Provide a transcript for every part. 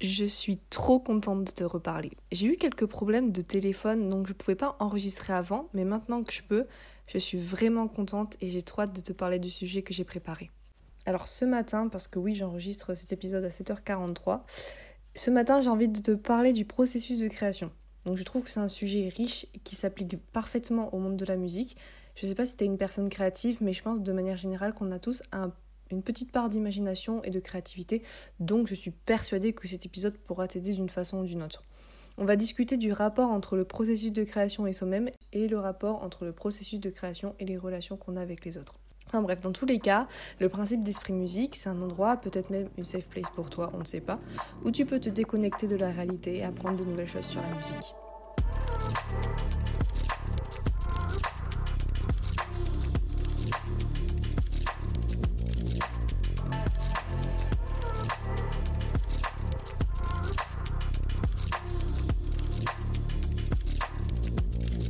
Je suis trop contente de te reparler. J'ai eu quelques problèmes de téléphone, donc je pouvais pas enregistrer avant, mais maintenant que je peux, je suis vraiment contente et j'ai trop hâte de te parler du sujet que j'ai préparé. Alors ce matin, parce que oui, j'enregistre cet épisode à 7h43, ce matin j'ai envie de te parler du processus de création. Donc je trouve que c'est un sujet riche qui s'applique parfaitement au monde de la musique. Je sais pas si tu es une personne créative, mais je pense de manière générale qu'on a tous un une petite part d'imagination et de créativité, donc je suis persuadée que cet épisode pourra t'aider d'une façon ou d'une autre. On va discuter du rapport entre le processus de création et soi-même et le rapport entre le processus de création et les relations qu'on a avec les autres. Enfin bref, dans tous les cas, le principe d'esprit musique, c'est un endroit, peut-être même une safe place pour toi, on ne sait pas, où tu peux te déconnecter de la réalité et apprendre de nouvelles choses sur la musique.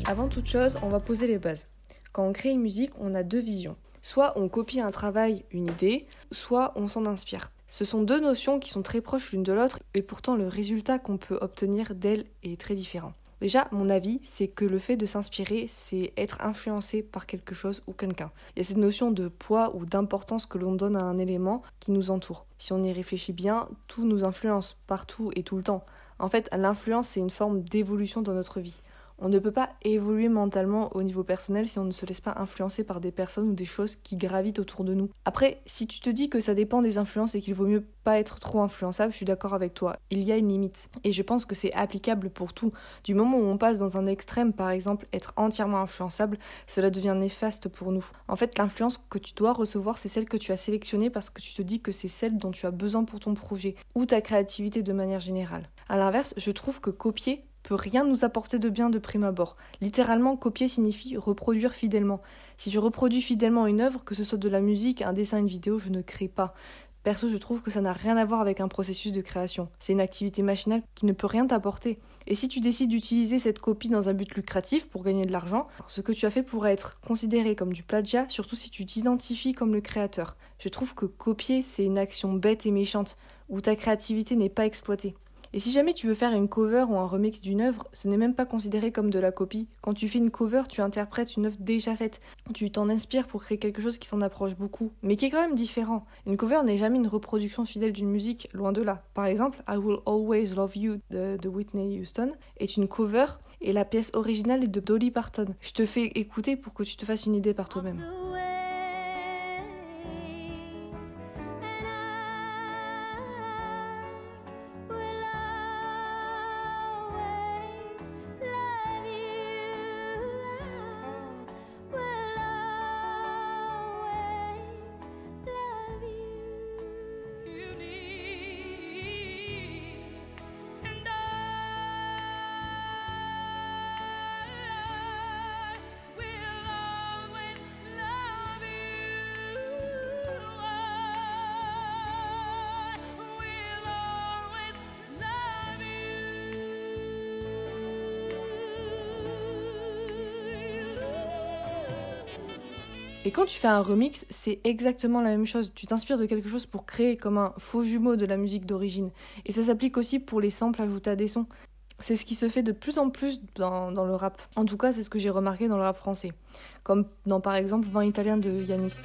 Avant toute chose, on va poser les bases. Quand on crée une musique, on a deux visions. Soit on copie un travail, une idée, soit on s'en inspire. Ce sont deux notions qui sont très proches l'une de l'autre et pourtant le résultat qu'on peut obtenir d'elles est très différent. Déjà, mon avis, c'est que le fait de s'inspirer, c'est être influencé par quelque chose ou quelqu'un. Il y a cette notion de poids ou d'importance que l'on donne à un élément qui nous entoure. Si on y réfléchit bien, tout nous influence, partout et tout le temps. En fait, l'influence, c'est une forme d'évolution dans notre vie. On ne peut pas évoluer mentalement au niveau personnel si on ne se laisse pas influencer par des personnes ou des choses qui gravitent autour de nous. Après, si tu te dis que ça dépend des influences et qu'il vaut mieux pas être trop influençable, je suis d'accord avec toi. Il y a une limite. Et je pense que c'est applicable pour tout. Du moment où on passe dans un extrême, par exemple, être entièrement influençable, cela devient néfaste pour nous. En fait, l'influence que tu dois recevoir, c'est celle que tu as sélectionnée parce que tu te dis que c'est celle dont tu as besoin pour ton projet ou ta créativité de manière générale. À l'inverse, je trouve que copier peut rien nous apporter de bien de prime abord. Littéralement, copier signifie reproduire fidèlement. Si je reproduis fidèlement une œuvre, que ce soit de la musique, un dessin, une vidéo, je ne crée pas. Perso, je trouve que ça n'a rien à voir avec un processus de création. C'est une activité machinale qui ne peut rien t'apporter. Et si tu décides d'utiliser cette copie dans un but lucratif pour gagner de l'argent, ce que tu as fait pourrait être considéré comme du plagiat, surtout si tu t'identifies comme le créateur. Je trouve que copier, c'est une action bête et méchante, où ta créativité n'est pas exploitée. Et si jamais tu veux faire une cover ou un remix d'une œuvre, ce n'est même pas considéré comme de la copie. Quand tu fais une cover, tu interprètes une œuvre déjà faite. Tu t'en inspires pour créer quelque chose qui s'en approche beaucoup, mais qui est quand même différent. Une cover n'est jamais une reproduction fidèle d'une musique, loin de là. Par exemple, I Will Always Love You de, Whitney Houston est une cover et la pièce originale est de Dolly Parton. Je te fais écouter pour que tu te fasses une idée par toi-même. Et quand tu fais un remix, c'est exactement la même chose. Tu t'inspires de quelque chose pour créer comme un faux jumeau de la musique d'origine. Et ça s'applique aussi pour les samples ajoutés à des sons. C'est ce qui se fait de plus en plus dans, le rap. En tout cas, c'est ce que j'ai remarqué dans le rap français. Comme dans par exemple 20 Italiens de Yanis.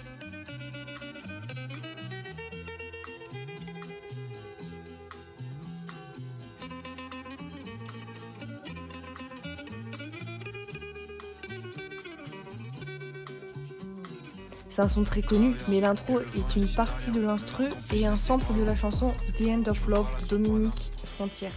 C'est un son très connu, mais l'intro est une partie de l'instru et un sample de la chanson The End of Love de Dominique Frontière.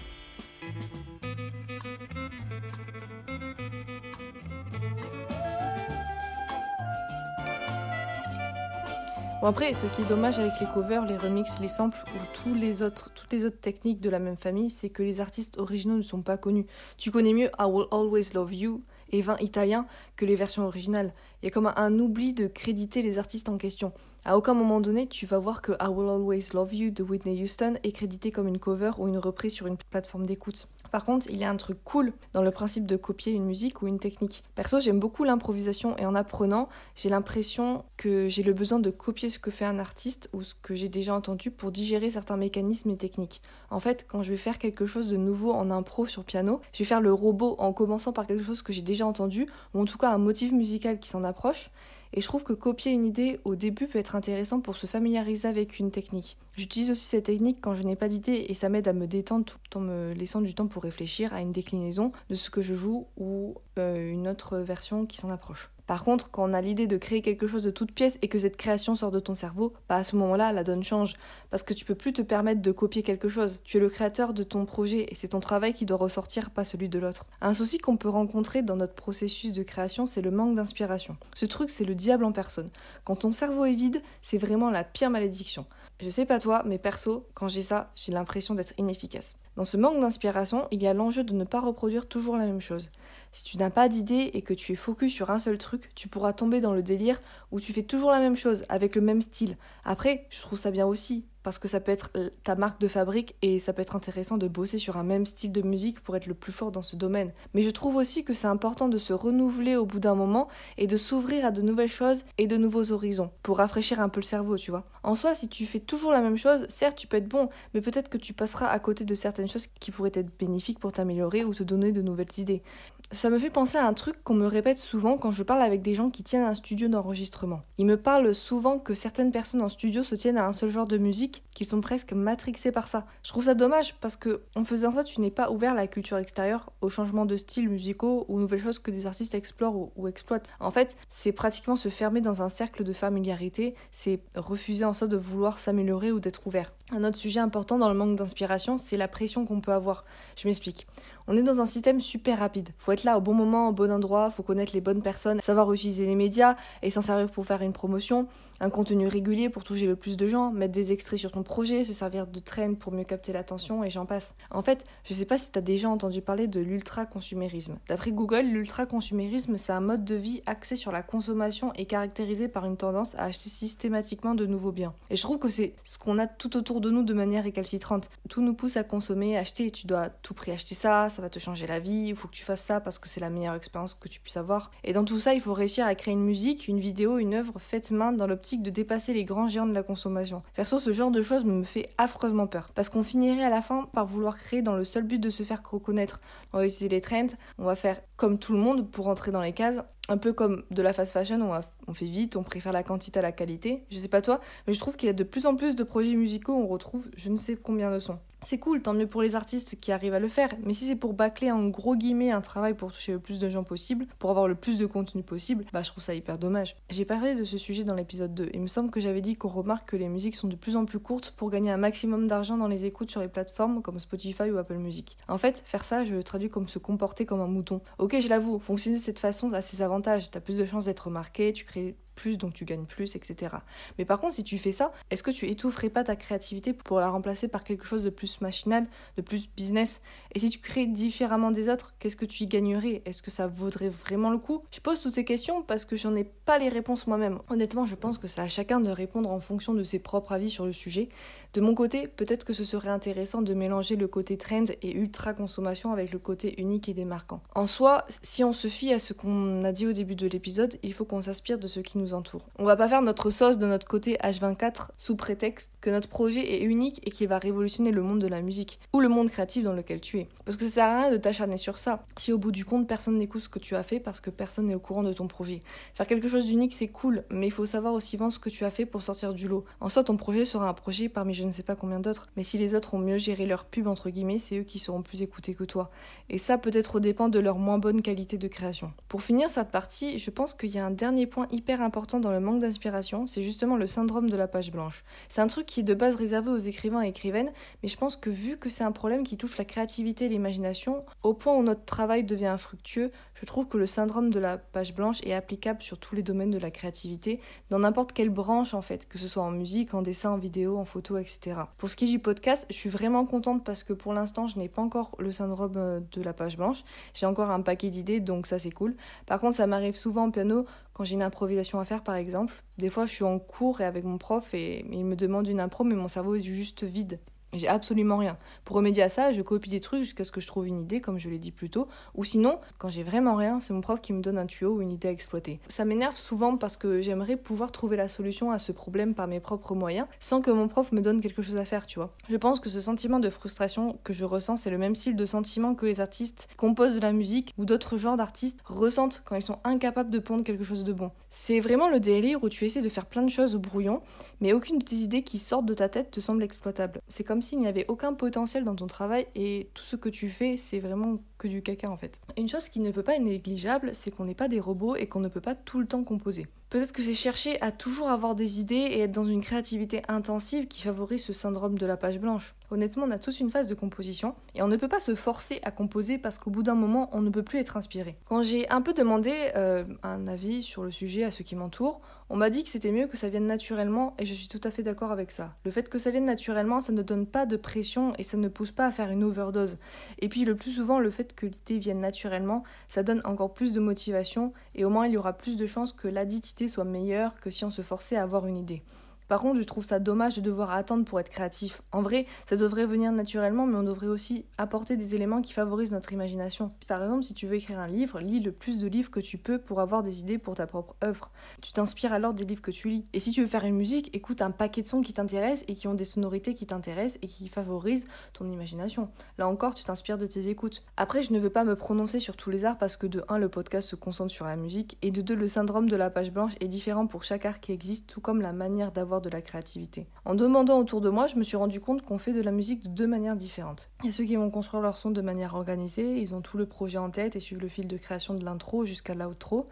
Bon après, ce qui est dommage avec les covers, les remixes, les samples ou tous les autres, toutes les autres techniques de la même famille, c'est que les artistes originaux ne sont pas connus. Tu connais mieux I Will Always Love You et 20 italiens que les versions originales. Il y a comme un, oubli de créditer les artistes en question. À aucun moment donné, tu vas voir que I Will Always Love You de Whitney Houston est crédité comme une cover ou une reprise sur une plateforme d'écoute. Par contre, il y a un truc cool dans le principe de copier une musique ou une technique. Perso, j'aime beaucoup l'improvisation et en apprenant, j'ai l'impression que j'ai le besoin de copier ce que fait un artiste ou ce que j'ai déjà entendu pour digérer certains mécanismes et techniques. En fait, quand je vais faire quelque chose de nouveau en impro sur piano, je vais faire le robot en commençant par quelque chose que j'ai déjà entendu ou en tout cas un motif musical qui s'en approche et je trouve que copier une idée au début peut être intéressant pour se familiariser avec une technique. J'utilise aussi cette technique quand je n'ai pas d'idée et ça m'aide à me détendre tout en me laissant du temps pour réfléchir à une déclinaison de ce que je joue ou euh, une autre version qui s'en approche. Par contre, quand on a l'idée de créer quelque chose de toute pièce et que cette création sort de ton cerveau, bah à ce moment-là, la donne change. Parce que tu peux plus te permettre de copier quelque chose. Tu es le créateur de ton projet et c'est ton travail qui doit ressortir, pas celui de l'autre. Un souci qu'on peut rencontrer dans notre processus de création, c'est le manque d'inspiration. Ce truc, c'est le diable en personne. Quand ton cerveau est vide, c'est vraiment la pire malédiction. Je sais pas toi, mais perso, quand j'ai ça, j'ai l'impression d'être inefficace. Dans ce manque d'inspiration, il y a l'enjeu de ne pas reproduire toujours la même chose. Si tu n'as pas d'idée et que tu es focus sur un seul truc, tu pourras tomber dans le délire où tu fais toujours la même chose avec le même style. Après, je trouve ça bien aussi parce que ça peut être ta marque de fabrique et ça peut être intéressant de bosser sur un même style de musique pour être le plus fort dans ce domaine. Mais je trouve aussi que c'est important de se renouveler au bout d'un moment et de s'ouvrir à de nouvelles choses et de nouveaux horizons pour rafraîchir un peu le cerveau, tu vois. En soi, si tu fais toujours la même chose, certes, tu peux être bon, mais peut-être que tu passeras à côté de certaines choses qui pourraient être bénéfiques pour t'améliorer ou te donner de nouvelles idées. Ça me fait penser à un truc qu'on me répète souvent quand je parle avec des gens qui tiennent un studio d'enregistrement. Ils me parlent souvent que certaines personnes en studio se tiennent à un seul genre de musique, qu'ils sont presque matrixés par ça. Je trouve ça dommage parce que en faisant ça, tu n'es pas ouvert à la culture extérieure, aux changements de styles musicaux ou nouvelles choses que des artistes explorent ou, exploitent. En fait, c'est pratiquement se fermer dans un cercle de familiarité, c'est refuser en soi de vouloir s'améliorer ou d'être ouvert. Un autre sujet important dans le manque d'inspiration, c'est la pression qu'on peut avoir. Je m'explique. On est dans un système super rapide. Faut être là au bon moment, au bon endroit, faut connaître les bonnes personnes, savoir utiliser les médias et s'en servir pour faire une promotion, un contenu régulier pour toucher le plus de gens, mettre des extraits sur ton projet, se servir de traîne pour mieux capter l'attention et j'en passe. En fait, je sais pas si tu as déjà entendu parler de l'ultra-consumérisme. D'après Google, l'ultra-consumérisme, c'est un mode de vie axé sur la consommation et caractérisé par une tendance à acheter systématiquement de nouveaux biens. Et je trouve que c'est ce qu'on a tout autour de nous de manière récalcitrante. Tout nous pousse à consommer, acheter, tu dois tout prix acheter ça, ça va te changer la vie, il faut que tu fasses ça parce que c'est la meilleure expérience que tu puisses avoir. Et dans tout ça, il faut réussir à créer une musique, une vidéo, une œuvre faite main dans l'optique de dépasser les grands géants de la consommation. Perso, ce genre de choses me fait affreusement peur. Parce qu'on finirait à la fin par vouloir créer dans le seul but de se faire reconnaître. On va utiliser les trends, on va faire comme tout le monde pour entrer dans les cases. Un peu comme de la fast fashion, on, fait vite, on préfère la quantité à la qualité. Je sais pas toi, mais je trouve qu'il y a de plus en plus de projets musicaux on retrouve je ne sais combien de sons. C'est cool, tant mieux pour les artistes qui arrivent à le faire, mais si c'est pour bâcler en gros guillemets un travail pour toucher le plus de gens possible, pour avoir le plus de contenu possible, bah je trouve ça hyper dommage. J'ai parlé de ce sujet dans l'épisode 2, il me semble que j'avais dit qu'on remarque que les musiques sont de plus en plus courtes pour gagner un maximum d'argent dans les écoutes sur les plateformes comme Spotify ou Apple Music. En fait, faire ça, je le traduis comme se comporter comme un mouton. Ok, je l'avoue, fonctionner de cette façon a ses avantages, t'as plus de chances d'être remarqué, tu crées plus, donc tu gagnes plus, etc. Mais par contre, si tu fais ça, est-ce que tu étoufferais pas ta créativité pour la remplacer par quelque chose de plus machinal, de plus business? Et si tu crées différemment des autres, qu'est-ce que tu y gagnerais? Est-ce que ça vaudrait vraiment le coup? Je pose toutes ces questions parce que j'en ai pas les réponses moi-même. Honnêtement, je pense que c'est à chacun de répondre en fonction de ses propres avis sur le sujet. De mon côté, peut-être que ce serait intéressant de mélanger le côté trend et ultra consommation avec le côté unique et démarquant. En soi, si on se fie à ce qu'on a dit au début de l'épisode, il faut qu'on s'inspire de ce qui nous entoure. On va pas faire notre sauce de notre côté H24 sous prétexte que notre projet est unique et qu'il va révolutionner le monde de la musique ou le monde créatif dans lequel tu es. Parce que ça sert à rien de t'acharner sur ça si au bout du compte personne n'écoute ce que tu as fait parce que personne n'est au courant de ton projet. Faire quelque chose d'unique c'est cool, mais il faut savoir aussi vendre ce que tu as fait pour sortir du lot. En soi, ton projet sera un projet parmi je ne sais pas combien d'autres, mais si les autres ont mieux géré leur pub entre guillemets, c'est eux qui seront plus écoutés que toi. Et ça peut-être au dépend de leur moins bonne qualité de création. Pour finir cette partie, je pense qu'il y a un dernier point hyper important dans le manque d'inspiration, c'est justement le syndrome de la page blanche. C'est un truc qui est de base réservé aux écrivains et écrivaines, mais je pense que vu que c'est un problème qui touche la créativité et l'imagination, au point où notre travail devient infructueux, je trouve que le syndrome de la page blanche est applicable sur tous les domaines de la créativité, dans n'importe quelle branche en fait, que ce soit en musique, en dessin, en vidéo, en photo, etc. Pour ce qui est du podcast, je suis vraiment contente parce que pour l'instant, je n'ai pas encore le syndrome euh, de la page blanche. J'ai encore un paquet d'idées, donc ça c'est cool. Par contre, ça m'arrive souvent en piano quand j'ai une improvisation à faire par exemple. Des fois, je suis en cours et avec mon prof et il me demande une impro, mais mon cerveau est juste vide. J'ai absolument rien. Pour remédier à ça, je copie des trucs jusqu'à ce que je trouve une idée, comme je l'ai dit plus tôt. Ou sinon, quand j'ai vraiment rien, c'est mon prof qui me donne un tuyau ou une idée à exploiter. Ça m'énerve souvent parce que j'aimerais pouvoir trouver la solution à ce problème par mes propres moyens, sans que mon prof me donne quelque chose à faire, tu vois. Je pense que ce sentiment de frustration que je ressens, c'est le même style de sentiment que les artistes composent de la musique ou d'autres genres d'artistes ressentent quand ils sont incapables de pondre quelque chose de bon. C'est vraiment le délire où tu essaies de faire plein de choses au brouillon, mais aucune de tes idées qui sortent de ta tête te semble exploitable. C'est comme s'il n'y avait aucun potentiel dans ton travail et tout ce que tu fais, c'est vraiment que du caca en fait. Une chose qui ne peut pas être négligeable, c'est qu'on n'est pas des robots et qu'on ne peut pas tout le temps composer. Peut-être que c'est chercher à toujours avoir des idées et être dans une créativité intensive qui favorise ce syndrome de la page blanche. Honnêtement, on a tous une phase de composition et on ne peut pas se forcer à composer parce qu'au bout d'un moment, on ne peut plus être inspiré. Quand j'ai un peu demandé euh, un avis sur le sujet à ceux qui m'entourent, on m'a dit que c'était mieux que ça vienne naturellement et je suis tout à fait d'accord avec ça. Le fait que ça vienne naturellement, ça ne donne pas de pression et ça ne pousse pas à faire une overdose. Et puis le plus souvent, le fait que l'idée vienne naturellement, ça donne encore plus de motivation et au moins il y aura plus de chances que la dite idée soit meilleure que si on se forçait à avoir une idée. Par contre, je trouve ça dommage de devoir attendre pour être créatif. En vrai, ça devrait venir naturellement, mais on devrait aussi apporter des éléments qui favorisent notre imagination. Par exemple, si tu veux écrire un livre, lis le plus de livres que tu peux pour avoir des idées pour ta propre œuvre. Tu t'inspires alors des livres que tu lis. Et si tu veux faire une musique, écoute un paquet de sons qui t'intéressent et qui ont des sonorités qui t'intéressent et qui favorisent ton imagination. Là encore, tu t'inspires de tes écoutes. Après, je ne veux pas me prononcer sur tous les arts parce que de 1, le podcast se concentre sur la musique et de 2, le syndrome de la page blanche est différent pour chaque art qui existe, tout comme la manière d'avoir de la créativité. En demandant autour de moi, je me suis rendu compte qu'on fait de la musique de deux manières différentes. Il y a ceux qui vont construire leur son de manière organisée, ils ont tout le projet en tête et suivent le fil de création de l'intro jusqu'à l'outro.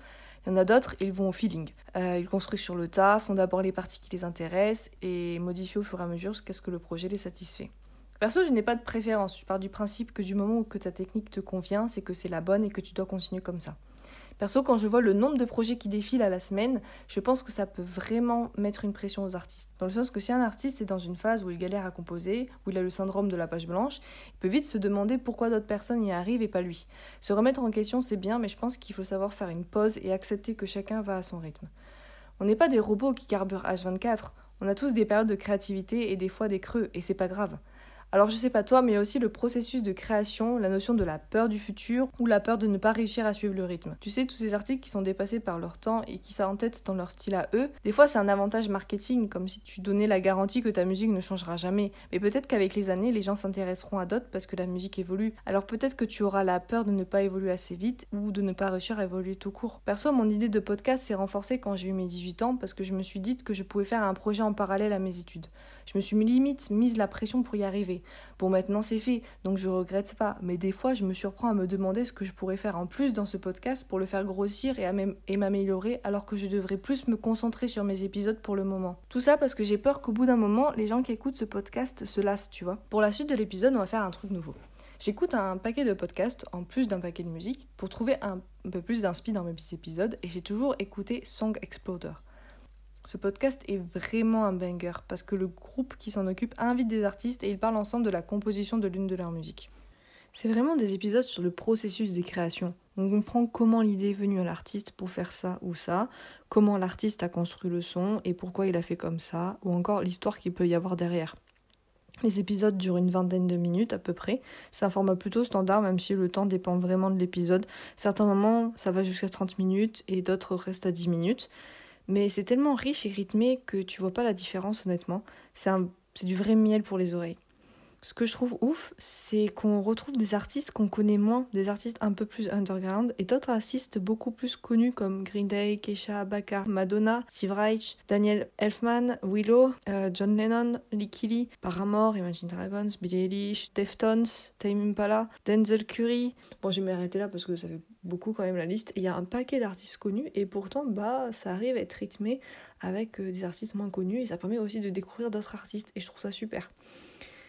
Il y en a d'autres, ils vont au feeling. Euh, ils construisent sur le tas, font d'abord les parties qui les intéressent et modifient au fur et à mesure jusqu'à ce que le projet les satisfait. Perso, je n'ai pas de préférence. Je pars du principe que du moment où que ta technique te convient, c'est que c'est la bonne et que tu dois continuer comme ça. Perso, quand je vois le nombre de projets qui défilent à la semaine, je pense que ça peut vraiment mettre une pression aux artistes. Dans le sens que si un artiste est dans une phase où il galère à composer, où il a le syndrome de la page blanche, il peut vite se demander pourquoi d'autres personnes y arrivent et pas lui. Se remettre en question, c'est bien, mais je pense qu'il faut savoir faire une pause et accepter que chacun va à son rythme. On n'est pas des robots qui carburent H24, on a tous des périodes de créativité et des fois des creux, et c'est pas grave. Alors je sais pas toi, mais il y a aussi le processus de création, la notion de la peur du futur ou la peur de ne pas réussir à suivre le rythme. Tu sais, tous ces articles qui sont dépassés par leur temps et qui s'entêtent dans leur style à eux, des fois c'est un avantage marketing, comme si tu donnais la garantie que ta musique ne changera jamais. Mais peut-être qu'avec les années, les gens s'intéresseront à d'autres parce que la musique évolue. Alors peut-être que tu auras la peur de ne pas évoluer assez vite ou de ne pas réussir à évoluer tout court. Perso, mon idée de podcast s'est renforcée quand j'ai eu mes 18 ans parce que je me suis dit que je pouvais faire un projet en parallèle à mes études. Je me suis limite mise la pression pour y arriver. Bon, maintenant c'est fait, donc je regrette pas. Mais des fois, je me surprends à me demander ce que je pourrais faire en plus dans ce podcast pour le faire grossir et, m'améliorer, alors que je devrais plus me concentrer sur mes épisodes pour le moment. Tout ça parce que j'ai peur qu'au bout d'un moment, les gens qui écoutent ce podcast se lassent, tu vois. Pour la suite de l'épisode, on va faire un truc nouveau. J'écoute un paquet de podcasts en plus d'un paquet de musique pour trouver un peu plus d'inspi dans mes épisodes et j'ai toujours écouté Song Exploder. Ce podcast est vraiment un banger parce que le groupe qui s'en occupe invite des artistes et ils parlent ensemble de la composition de l'une de leurs musiques. C'est vraiment des épisodes sur le processus des créations. On comprend comment l'idée est venue à l'artiste pour faire ça ou ça, comment l'artiste a construit le son et pourquoi il a fait comme ça, ou encore l'histoire qu'il peut y avoir derrière. Les épisodes durent une vingtaine de minutes à peu près. C'est un format plutôt standard, même si le temps dépend vraiment de l'épisode. Certains moments, ça va jusqu'à 30 minutes et d'autres restent à 10 minutes. Mais c'est tellement riche et rythmé que tu vois pas la différence honnêtement. C'est du vrai miel pour les oreilles. Ce que je trouve ouf, c'est qu'on retrouve des artistes qu'on connaît moins, des artistes un peu plus underground, et d'autres artistes beaucoup plus connus comme Green Day, Keisha, Bakar, Madonna, Steve Reich, Daniel Elfman, Willow, euh, John Lennon, Lee Kelly, Paramore, Imagine Dragons, Billie Eilish, Deftones, Tame Impala, Denzel Curry. Bon, je vais m'arrêter là parce que ça fait beaucoup quand même la liste. Il y a un paquet d'artistes connus et pourtant, bah, ça arrive à être rythmé avec euh, des artistes moins connus et ça permet aussi de découvrir d'autres artistes et je trouve ça super.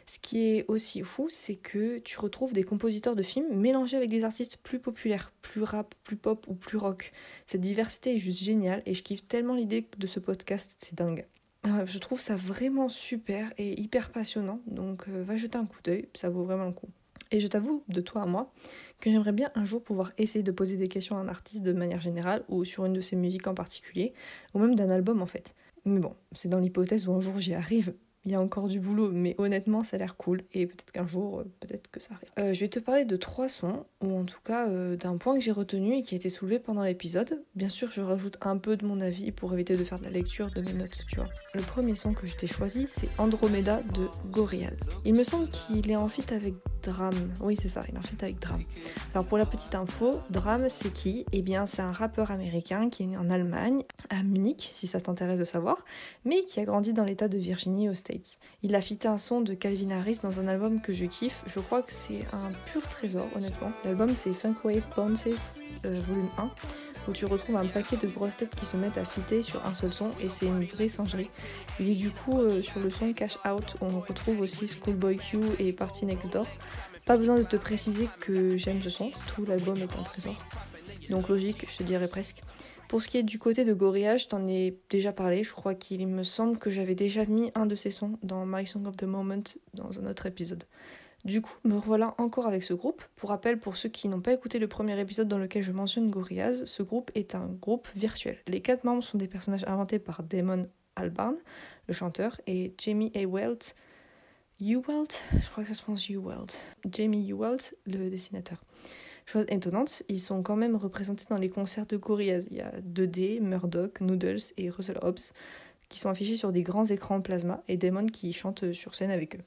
Ce qui est aussi fou, c'est que tu retrouves des compositeurs de films mélangés avec des artistes plus populaires, plus rap, plus pop ou plus rock. Cette diversité est juste géniale et je kiffe tellement l'idée de ce podcast, c'est dingue. Euh, je trouve ça vraiment super et hyper passionnant, donc euh, va jeter un coup d'œil, ça vaut vraiment le coup. Et je t'avoue, de toi à moi, que j'aimerais bien un jour pouvoir essayer de poser des questions à un artiste de manière générale ou sur une de ses musiques en particulier, ou même d'un album en fait. Mais bon, c'est dans l'hypothèse où un jour j'y arrive, il y a encore du boulot, mais honnêtement, ça a l'air cool. Et peut-être qu'un jour, euh, peut-être que ça arrive. Euh, je vais te parler de trois sons, ou en tout cas euh, d'un point que j'ai retenu et qui a été soulevé pendant l'épisode. Bien sûr, je rajoute un peu de mon avis pour éviter de faire de la lecture de mes notes, tu vois. Le premier son que je t'ai choisi, c'est Andromeda de Gorillaz. Il me semble qu'il est en fit avec Dram. Oui, c'est ça, il est en fit avec Dram. Alors pour la petite info, Dram, c'est qui? Eh bien, c'est un rappeur américain qui est né en Allemagne, à Munich, si ça t'intéresse de savoir, mais qui a grandi dans l'état de Virginie au. Il a fité un son de Calvin Harris dans un album que je kiffe. Je crois que c'est un pur trésor, honnêtement. L'album, c'est Funk Wave Bounces, euh, volume 1 où tu retrouves un paquet de grosses têtes qui se mettent à fitter sur un seul son et c'est une vraie singerie. Il est du coup euh, sur le son Cash Out on retrouve aussi Schoolboy Q et Party Next Door. Pas besoin de te préciser que j'aime ce son, tout l'album est un trésor. Donc logique, je te dirais presque. Pour ce qui est du côté de Gorillaz, je t'en ai déjà parlé. Je crois qu'il me semble que j'avais déjà mis un de ces sons dans My Song of the Moment dans un autre épisode. Du coup, me revoilà encore avec ce groupe. Pour rappel, pour ceux qui n'ont pas écouté le premier épisode dans lequel je mentionne Gorillaz, ce groupe est un groupe virtuel. Les quatre membres sont des personnages inventés par Damon Albarn, le chanteur, et Jamie A. Welt, Welt, je crois que ça se prononce Jamie Welt, le dessinateur. Chose étonnante, ils sont quand même représentés dans les concerts de Gorillaz. Il y a 2D, Murdoch, Noodles et Russell Hobbs qui sont affichés sur des grands écrans plasma et Damon qui chante sur scène avec eux.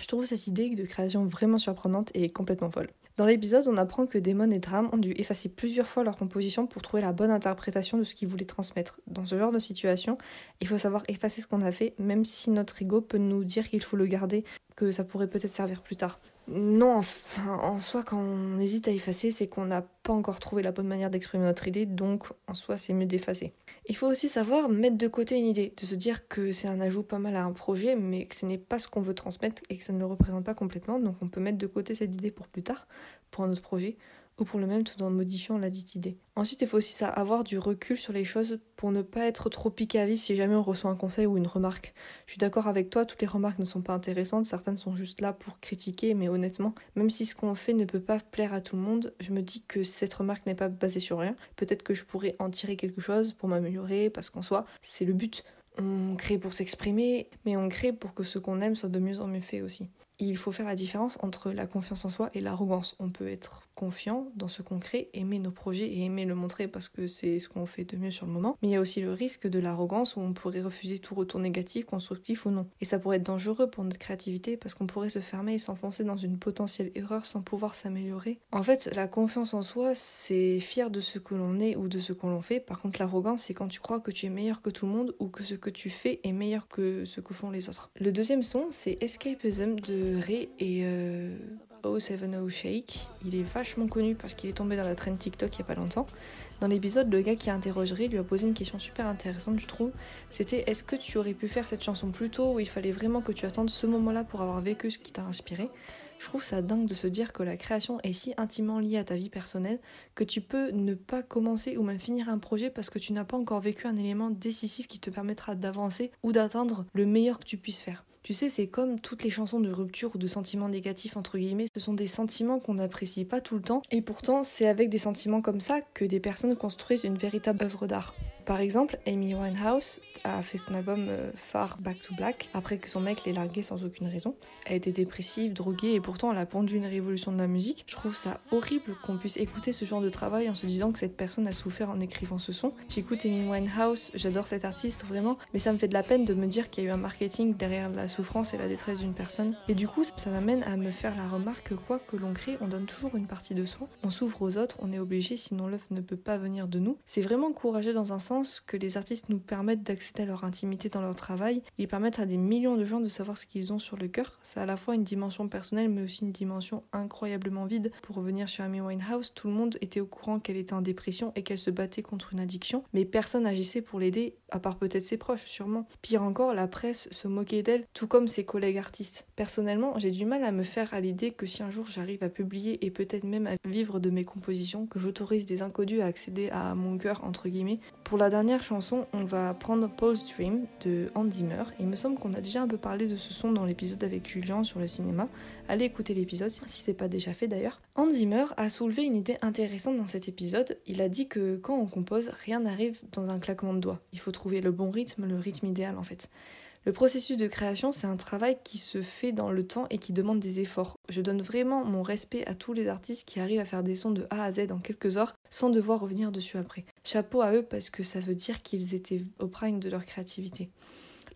Je trouve cette idée de création vraiment surprenante et complètement folle. Dans l'épisode, on apprend que Damon et Dram ont dû effacer plusieurs fois leur composition pour trouver la bonne interprétation de ce qu'ils voulaient transmettre. Dans ce genre de situation, il faut savoir effacer ce qu'on a fait, même si notre ego peut nous dire qu'il faut le garder, que ça pourrait peut-être servir plus tard. Non, enfin, en soi, quand on hésite à effacer, c'est qu'on n'a pas encore trouvé la bonne manière d'exprimer notre idée, donc en soi, c'est mieux d'effacer. Il faut aussi savoir mettre de côté une idée, de se dire que c'est un ajout pas mal à un projet, mais que ce n'est pas ce qu'on veut transmettre et que ça ne le représente pas complètement, donc on peut mettre de côté cette idée pour plus tard, pour un autre projet, ou pour le même tout en modifiant la dite idée. Ensuite, il faut aussi avoir du recul sur les choses pour ne pas être trop piqué à vivre si jamais on reçoit un conseil ou une remarque. Je suis d'accord avec toi, toutes les remarques ne sont pas intéressantes, certaines sont juste là pour critiquer, mais honnêtement, même si ce qu'on fait ne peut pas plaire à tout le monde, je me dis que cette remarque n'est pas basée sur rien. Peut-être que je pourrais en tirer quelque chose pour m'améliorer, parce qu'en soi, c'est le but. On crée pour s'exprimer, mais on crée pour que ce qu'on aime soit de mieux en mieux fait aussi il faut faire la différence entre la confiance en soi et l'arrogance. On peut être confiant dans ce qu'on crée, aimer nos projets et aimer le montrer parce que c'est ce qu'on fait de mieux sur le moment. Mais il y a aussi le risque de l'arrogance où on pourrait refuser tout retour négatif, constructif ou non. Et ça pourrait être dangereux pour notre créativité parce qu'on pourrait se fermer et s'enfoncer dans une potentielle erreur sans pouvoir s'améliorer. En fait, la confiance en soi, c'est fier de ce que l'on est ou de ce que l'on fait. Par contre, l'arrogance, c'est quand tu crois que tu es meilleur que tout le monde ou que ce que tu fais est meilleur que ce que font les autres. Le deuxième son, c'est Escapism de Ray et euh, 070 Shake. Il est vachement connu parce qu'il est tombé dans la trend TikTok il y a pas longtemps. Dans l'épisode, le gars qui a interrogé lui a posé une question super intéressante, je trouve. C'était est-ce que tu aurais pu faire cette chanson plus tôt ou il fallait vraiment que tu attendes ce moment-là pour avoir vécu ce qui t'a inspiré? Je trouve ça dingue de se dire que la création est si intimement liée à ta vie personnelle que tu peux ne pas commencer ou même finir un projet parce que tu n'as pas encore vécu un élément décisif qui te permettra d'avancer ou d'atteindre le meilleur que tu puisses faire. Tu sais, c'est comme toutes les chansons de rupture ou de sentiments négatifs, entre guillemets, ce sont des sentiments qu'on n'apprécie pas tout le temps, et pourtant c'est avec des sentiments comme ça que des personnes construisent une véritable œuvre d'art. Par exemple, Amy Winehouse a fait son album euh, Far Back to Black après que son mec l'ait largué sans aucune raison. Elle était dépressive, droguée et pourtant elle a pondu une révolution de la musique. Je trouve ça horrible qu'on puisse écouter ce genre de travail en se disant que cette personne a souffert en écrivant ce son. J'écoute Amy Winehouse, j'adore cet artiste vraiment, mais ça me fait de la peine de me dire qu'il y a eu un marketing derrière la souffrance et la détresse d'une personne. Et du coup, ça m'amène à me faire la remarque que quoi que l'on crée, on donne toujours une partie de soi. On s'ouvre aux autres, on est obligé, sinon l'œuvre ne peut pas venir de nous. C'est vraiment courageux dans un sens que les artistes nous permettent d'accéder à leur intimité dans leur travail. Ils permettent à des millions de gens de savoir ce qu'ils ont sur le cœur. C'est à la fois une dimension personnelle mais aussi une dimension incroyablement vide. Pour revenir sur Amy Winehouse, tout le monde était au courant qu'elle était en dépression et qu'elle se battait contre une addiction, mais personne n'agissait pour l'aider, à part peut-être ses proches, sûrement. Pire encore, la presse se moquait d'elle, tout comme ses collègues artistes. Personnellement, j'ai du mal à me faire à l'idée que si un jour j'arrive à publier et peut-être même à vivre de mes compositions, que j'autorise des inconnus à accéder à mon cœur, entre guillemets. Pour la dernière chanson, on va prendre Paul's Dream de Hans Zimmer. Il me semble qu'on a déjà un peu parlé de ce son dans l'épisode avec Julien sur le cinéma. Allez écouter l'épisode si c'est pas déjà fait d'ailleurs. Hans Zimmer a soulevé une idée intéressante dans cet épisode. Il a dit que quand on compose, rien n'arrive dans un claquement de doigts. Il faut trouver le bon rythme, le rythme idéal en fait. Le processus de création, c'est un travail qui se fait dans le temps et qui demande des efforts. Je donne vraiment mon respect à tous les artistes qui arrivent à faire des sons de A à Z en quelques heures sans devoir revenir dessus après. Chapeau à eux parce que ça veut dire qu'ils étaient au prime de leur créativité.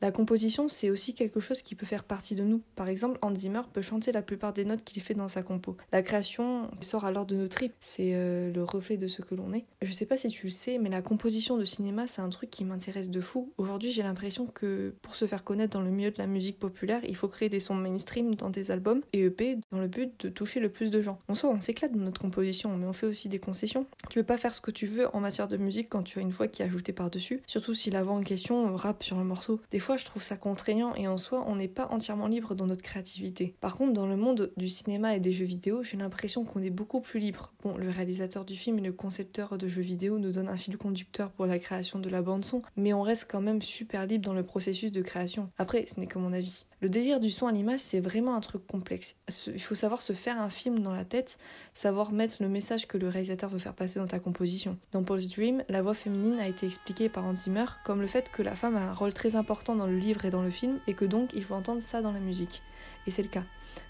La composition, c'est aussi quelque chose qui peut faire partie de nous. Par exemple, Hans Zimmer peut chanter la plupart des notes qu'il fait dans sa compo. La création sort alors de nos tripes, c'est euh, le reflet de ce que l'on est. Je sais pas si tu le sais, mais la composition de cinéma, c'est un truc qui m'intéresse de fou. Aujourd'hui, j'ai l'impression que pour se faire connaître dans le milieu de la musique populaire, il faut créer des sons mainstream dans des albums et EP dans le but de toucher le plus de gens. En soi, on s'éclate dans notre composition, mais on fait aussi des concessions. Tu peux pas faire ce que tu veux en matière de musique quand tu as une voix qui est ajoutée par-dessus, surtout si la voix en question rappe sur le morceau. Je trouve ça contraignant et en soi, on n'est pas entièrement libre dans notre créativité. Par contre, dans le monde du cinéma et des jeux vidéo, j'ai l'impression qu'on est beaucoup plus libre. Bon, le réalisateur du film et le concepteur de jeux vidéo nous donnent un fil conducteur pour la création de la bande-son, mais on reste quand même super libre dans le processus de création. Après, ce n'est que mon avis. Le délire du son à l'image, c'est vraiment un truc complexe. Il faut savoir se faire un film dans la tête, savoir mettre le message que le réalisateur veut faire passer dans ta composition. Dans Paul's Dream, la voix féminine a été expliquée par Hans Zimmer comme le fait que la femme a un rôle très important dans le livre et dans le film et que donc il faut entendre ça dans la musique. Et c'est le cas.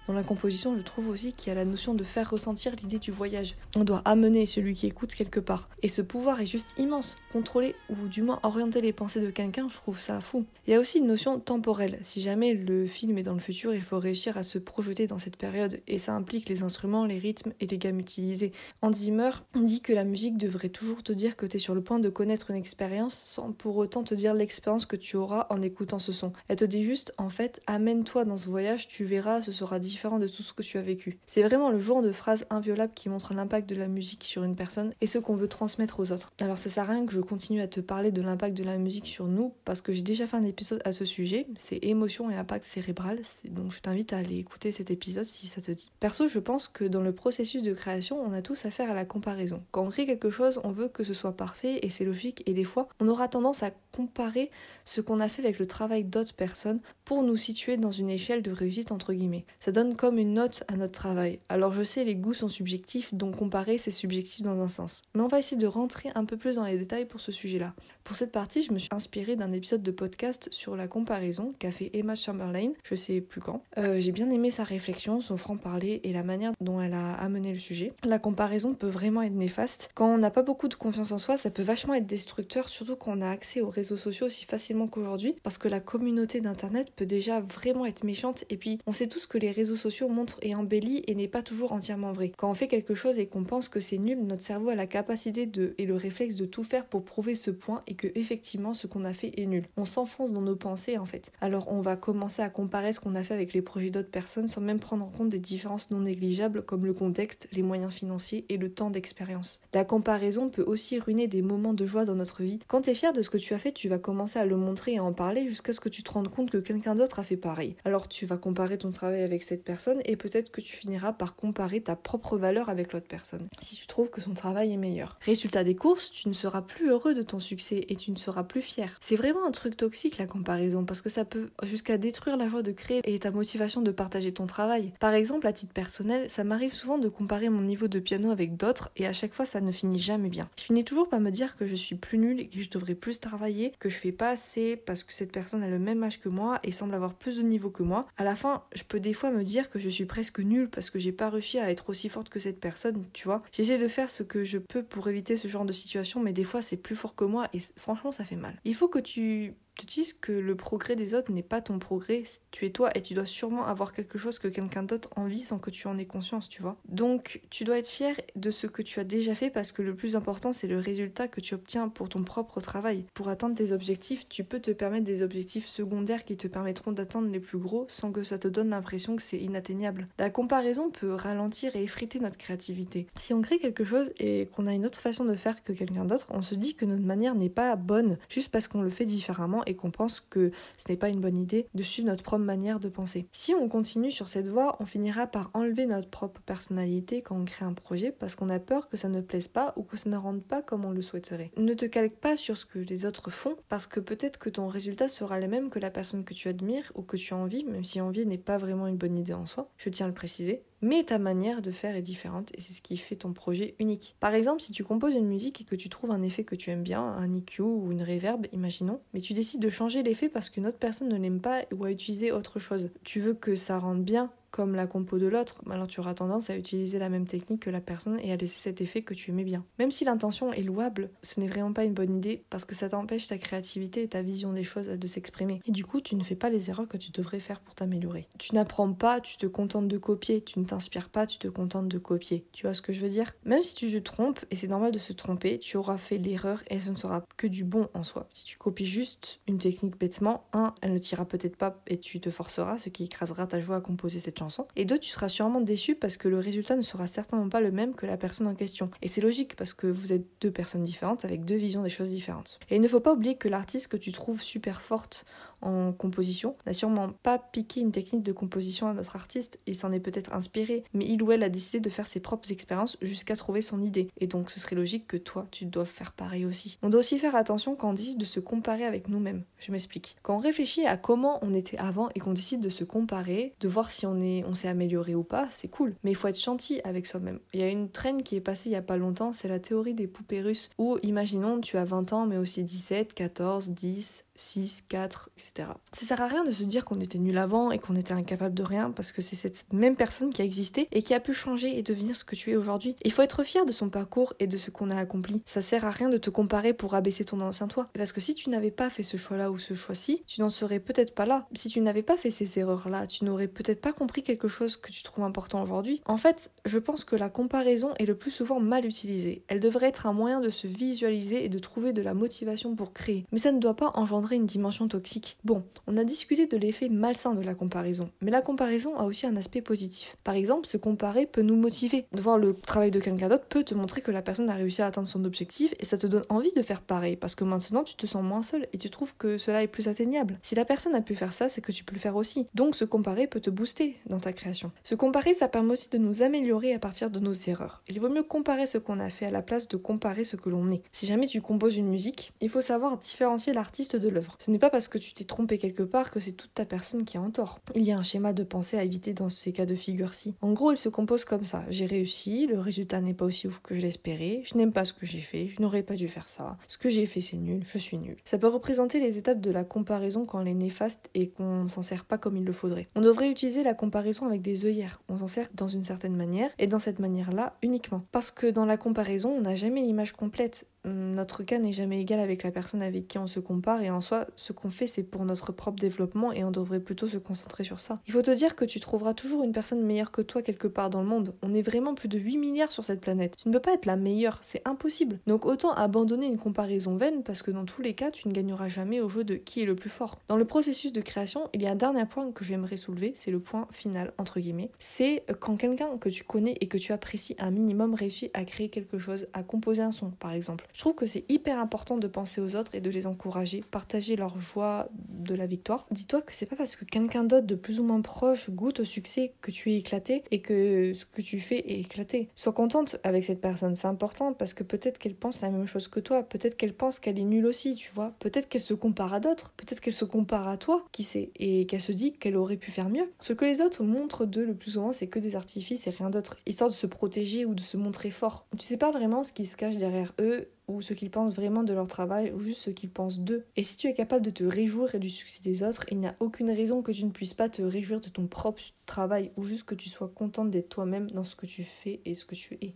Dans la composition, je trouve aussi qu'il y a la notion de faire ressentir l'idée du voyage. On doit amener celui qui écoute quelque part. Et ce pouvoir est juste immense. Contrôler ou du moins orienter les pensées de quelqu'un, je trouve ça fou. Il y a aussi une notion temporelle. Si jamais le film est dans le futur, il faut réussir à se projeter dans cette période. Et ça implique les instruments, les rythmes et les gammes utilisées. Hans Zimmer dit que la musique devrait toujours te dire que tu es sur le point de connaître une expérience sans pour autant te dire l'expérience que tu auras en écoutant ce son. Elle te dit juste, en fait, amène-toi dans ce voyage, tu verras, ce sera différent de tout ce que tu as vécu. C'est vraiment le genre de phrase inviolable qui montre l'impact de la musique sur une personne et ce qu'on veut transmettre aux autres. Alors ça sert à rien que je continue à te parler de l'impact de la musique sur nous parce que j'ai déjà fait un épisode à ce sujet, c'est émotion et impact cérébral, donc je t'invite à aller écouter cet épisode si ça te dit. Perso, je pense que dans le processus de création, on a tous affaire à la comparaison. Quand on crée quelque chose, on veut que ce soit parfait et c'est logique et des fois, on aura tendance à comparer ce qu'on a fait avec le travail d'autres personnes pour nous situer dans une échelle de réussite entre guillemets. Ça donne comme une note à notre travail. Alors je sais, les goûts sont subjectifs, donc comparer c'est subjectif dans un sens. Mais on va essayer de rentrer un peu plus dans les détails pour ce sujet-là. Pour cette partie, je me suis inspirée d'un épisode de podcast sur la comparaison qu'a fait Emma Chamberlain, je sais plus quand. Euh, j'ai bien aimé sa réflexion, son franc-parler et la manière dont elle a amené le sujet. La comparaison peut vraiment être néfaste. Quand on n'a pas beaucoup de confiance en soi, ça peut vachement être destructeur, surtout quand on a accès aux réseaux sociaux aussi facilement qu'aujourd'hui, parce que la communauté d'internet peut déjà vraiment être méchante et puis on sait tous que les réseaux sociaux montrent et embellissent et n'est pas toujours entièrement vrai. Quand on fait quelque chose et qu'on pense que c'est nul, notre cerveau a la capacité de et le réflexe de tout faire pour prouver ce point que effectivement ce qu'on a fait est nul. On s'enfonce dans nos pensées en fait. Alors on va commencer à comparer ce qu'on a fait avec les projets d'autres personnes sans même prendre en compte des différences non négligeables comme le contexte, les moyens financiers et le temps d'expérience. La comparaison peut aussi ruiner des moments de joie dans notre vie. Quand tu es fier de ce que tu as fait, tu vas commencer à le montrer et en parler jusqu'à ce que tu te rendes compte que quelqu'un d'autre a fait pareil. Alors tu vas comparer ton travail avec cette personne et peut-être que tu finiras par comparer ta propre valeur avec l'autre personne si tu trouves que son travail est meilleur. Résultat des courses, tu ne seras plus heureux de ton succès et tu ne seras plus fier. C'est vraiment un truc toxique la comparaison parce que ça peut jusqu'à détruire la joie de créer et ta motivation de partager ton travail. Par exemple, à titre personnel, ça m'arrive souvent de comparer mon niveau de piano avec d'autres et à chaque fois ça ne finit jamais bien. Je finis toujours par me dire que je suis plus nulle et que je devrais plus travailler, que je fais pas assez parce que cette personne a le même âge que moi et semble avoir plus de niveau que moi. À la fin, je peux des fois me dire que je suis presque nulle parce que j'ai pas réussi à être aussi forte que cette personne, tu vois. J'essaie de faire ce que je peux pour éviter ce genre de situation, mais des fois c'est plus fort que moi et franchement ça fait mal. Il faut que tu te dises que le progrès des autres n'est pas ton progrès, tu es toi et tu dois sûrement avoir quelque chose que quelqu'un d'autre envie sans que tu en aies conscience, tu vois. Donc tu dois être fier de ce que tu as déjà fait parce que le plus important c'est le résultat que tu obtiens pour ton propre travail. Pour atteindre tes objectifs, tu peux te permettre des objectifs secondaires qui te permettront d'atteindre les plus gros sans que ça te donne l'impression que c'est inatteignable. La comparaison peut ralentir et effriter notre créativité. Si on crée quelque chose et qu'on a une autre façon de faire que quelqu'un d'autre, on se dit que notre manière n'est pas bonne juste parce qu'on le fait différemment et qu'on pense que ce n'est pas une bonne idée de notre propre manière de penser. Si on continue sur cette voie, on finira par enlever notre propre personnalité quand on crée un projet parce qu'on a peur que ça ne plaise pas ou que ça ne rende pas comme on le souhaiterait. Ne te calque pas sur ce que les autres font parce que peut-être que ton résultat sera le même que la personne que tu admires ou que tu as envie, même si envie n'est pas vraiment une bonne idée en soi, je tiens à le préciser. Mais ta manière de faire est différente et c'est ce qui fait ton projet unique. Par exemple, si tu composes une musique et que tu trouves un effet que tu aimes bien, un EQ ou une reverb, imaginons, mais tu décides de changer l'effet parce qu'une autre personne ne l'aime pas ou a utilisé autre chose. Tu veux que ça rende bien comme la compo de l'autre, alors tu auras tendance à utiliser la même technique que la personne et à laisser cet effet que tu aimais bien. Même si l'intention est louable, ce n'est vraiment pas une bonne idée parce que ça t'empêche ta créativité et ta vision des choses de s'exprimer. Et du coup, tu ne fais pas les erreurs que tu devrais faire pour t'améliorer. Tu n'apprends pas, tu te contentes de copier, tu ne t'inspires pas, tu te contentes de copier. Tu vois ce que je veux dire? Même si tu te trompes, et c'est normal de se tromper, tu auras fait l'erreur et ce ne sera que du bon en soi. Si tu copies juste une technique bêtement, un, elle ne t'ira peut-être pas et tu te forceras, ce qui écrasera ta joie à composer cette chanson et deux, tu seras sûrement déçu parce que le résultat ne sera certainement pas le même que la personne en question. Et c'est logique parce que vous êtes deux personnes différentes avec deux visions des choses différentes. Et il ne faut pas oublier que l'artiste que tu trouves super forte en composition n'a sûrement pas piqué une technique de composition à notre artiste, il s'en est peut-être inspiré, mais il ou elle a décidé de faire ses propres expériences jusqu'à trouver son idée. Et donc ce serait logique que toi, tu doives faire pareil aussi. On doit aussi faire attention quand on décide de se comparer avec nous-mêmes. Je m'explique. Quand on réfléchit à comment on était avant et qu'on décide de se comparer, de voir si on est on s'est amélioré ou pas, c'est cool. Mais il faut être gentil avec soi-même. Il y a une traîne qui est passée il y a pas longtemps, c'est la théorie des poupées russes où imaginons tu as 20 ans mais aussi 17, 14, 10, 6, 4, etc. Ça sert à rien de se dire qu'on était nul avant et qu'on était incapable de rien parce que c'est cette même personne qui a existé et qui a pu changer et devenir ce que tu es aujourd'hui. Il faut être fier de son parcours et de ce qu'on a accompli. Ça sert à rien de te comparer pour abaisser ton ancien toi. Parce que si tu n'avais pas fait ce choix-là ou ce choix-ci, tu n'en serais peut-être pas là. Si tu n'avais pas fait ces erreurs-là, tu n'aurais peut-être pas compris quelque chose que tu trouves important aujourd'hui. En fait, je pense que la comparaison est le plus souvent mal utilisée. Elle devrait être un moyen de se visualiser et de trouver de la motivation pour créer. Mais ça ne doit pas engendrer une dimension toxique. Bon, on a discuté de l'effet malsain de la comparaison, mais la comparaison a aussi un aspect positif. Par exemple, se comparer peut nous motiver. De voir le travail de quelqu'un d'autre peut te montrer que la personne a réussi à atteindre son objectif et ça te donne envie de faire pareil parce que maintenant tu te sens moins seul et tu trouves que cela est plus atteignable. Si la personne a pu faire ça, c'est que tu peux le faire aussi. Donc se comparer peut te booster dans ta création. Se comparer, ça permet aussi de nous améliorer à partir de nos erreurs. Il vaut mieux comparer ce qu'on a fait à la place de comparer ce que l'on est. Si jamais tu composes une musique, il faut savoir différencier l'artiste de ce n'est pas parce que tu t'es trompé quelque part que c'est toute ta personne qui est en tort. Il y a un schéma de pensée à éviter dans ces cas de figure-ci. En gros, il se compose comme ça. J'ai réussi, le résultat n'est pas aussi ouf que je l'espérais, je n'aime pas ce que j'ai fait, je n'aurais pas dû faire ça, ce que j'ai fait c'est nul, je suis nul. Ça peut représenter les étapes de la comparaison quand elle est néfaste et qu'on s'en sert pas comme il le faudrait. On devrait utiliser la comparaison avec des œillères. On s'en sert dans une certaine manière et dans cette manière-là uniquement. Parce que dans la comparaison, on n'a jamais l'image complète notre cas n'est jamais égal avec la personne avec qui on se compare et en soi, ce qu'on fait, c'est pour notre propre développement et on devrait plutôt se concentrer sur ça. Il faut te dire que tu trouveras toujours une personne meilleure que toi quelque part dans le monde. On est vraiment plus de 8 milliards sur cette planète. Tu ne peux pas être la meilleure, c'est impossible. Donc autant abandonner une comparaison vaine parce que dans tous les cas, tu ne gagneras jamais au jeu de qui est le plus fort. Dans le processus de création, il y a un dernier point que j'aimerais soulever, c'est le point final, entre guillemets. C'est quand quelqu'un que tu connais et que tu apprécies un minimum réussit à créer quelque chose, à composer un son, par exemple. Je trouve que c'est hyper important de penser aux autres et de les encourager, partager leur joie de la victoire. Dis-toi que c'est pas parce que quelqu'un d'autre de plus ou moins proche goûte au succès que tu es éclaté et que ce que tu fais est éclaté. Sois contente avec cette personne, c'est important parce que peut-être qu'elle pense la même chose que toi, peut-être qu'elle pense qu'elle est nulle aussi, tu vois. Peut-être qu'elle se compare à d'autres, peut-être qu'elle se compare à toi, qui sait, et qu'elle se dit qu'elle aurait pu faire mieux. Ce que les autres montrent d'eux le plus souvent, c'est que des artifices et rien d'autre, histoire de se protéger ou de se montrer fort. Tu sais pas vraiment ce qui se cache derrière eux ou ce qu'ils pensent vraiment de leur travail, ou juste ce qu'ils pensent d'eux. Et si tu es capable de te réjouir du succès des autres, il n'y a aucune raison que tu ne puisses pas te réjouir de ton propre travail, ou juste que tu sois contente d'être toi-même dans ce que tu fais et ce que tu es.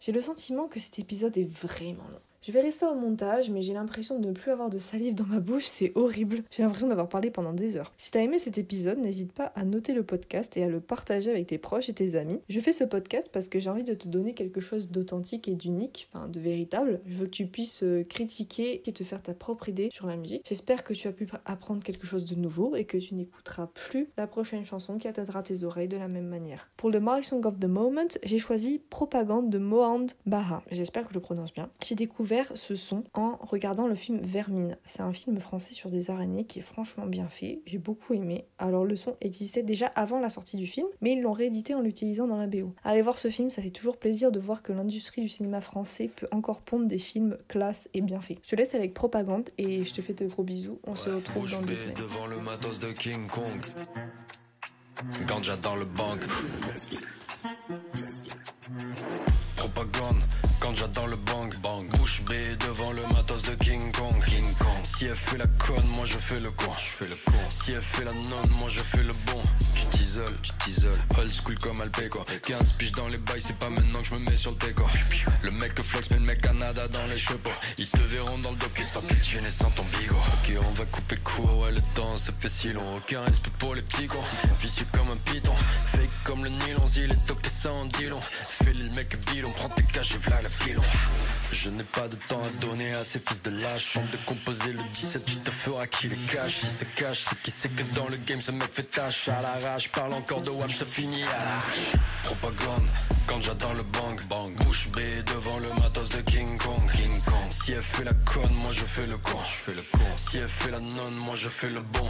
J'ai le sentiment que cet épisode est vraiment long. Je verrai ça au montage, mais j'ai l'impression de ne plus avoir de salive dans ma bouche, c'est horrible. J'ai l'impression d'avoir parlé pendant des heures. Si t'as aimé cet épisode, n'hésite pas à noter le podcast et à le partager avec tes proches et tes amis. Je fais ce podcast parce que j'ai envie de te donner quelque chose d'authentique et d'unique, enfin de véritable. Je veux que tu puisses euh, critiquer et te faire ta propre idée sur la musique. J'espère que tu as pu apprendre quelque chose de nouveau et que tu n'écouteras plus la prochaine chanson qui atteindra tes oreilles de la même manière. Pour le Mark Song of the Moment, j'ai choisi Propagande de Mohand Baha. J'espère que je le prononce bien. J'ai découvert ce son en regardant le film Vermine. C'est un film français sur des araignées qui est franchement bien fait. J'ai beaucoup aimé. Alors le son existait déjà avant la sortie du film, mais ils l'ont réédité en l'utilisant dans la BO. Allez voir ce film, ça fait toujours plaisir de voir que l'industrie du cinéma français peut encore pondre des films classe et bien faits. Je te laisse avec Propagande et je te fais de gros bisous. On se retrouve dans deux semaines. devant le matos de King Kong. Ganja dans le bank. Propagande, le bang. Bouche bée devant le matos de King Kong. King Kong. Si elle fait la conne, moi je fais le con. Je fais le con. Si elle fait la nonne, moi je fais le bon. T'isoles, tu t'isoles. Old school comme Alpeco. 15 piges dans les bails, c'est pas maintenant que je me mets sur le déco. Le mec que flex, mais le mec Canada dans les cheveux. Ils te verront dans le docu sans tu n'es sans ton bigot. Ok, on va couper court, ouais, le temps se fait si long. Aucun respect pour les petits cons. Vicieux comme un python. Fake comme le nylon, il est toqué sans dit long. Fais le mec bidon, prends tes caches et v'là la filon. Je n'ai pas de temps à donner à ces fils de lâche. Chante de composer le 17, tu te feras qui les cache. Il se cache, c'est qui sait que dans le game ce mec fait tâche. À la rage, parle encore de WAM, je finis à Propagande, quand j'adore le bang, bang. Bouche bée devant le matos de King Kong, King Kong. Si elle fait la conne, moi je fais le con, je fais le con. Si elle fait la nonne, moi je fais le bon.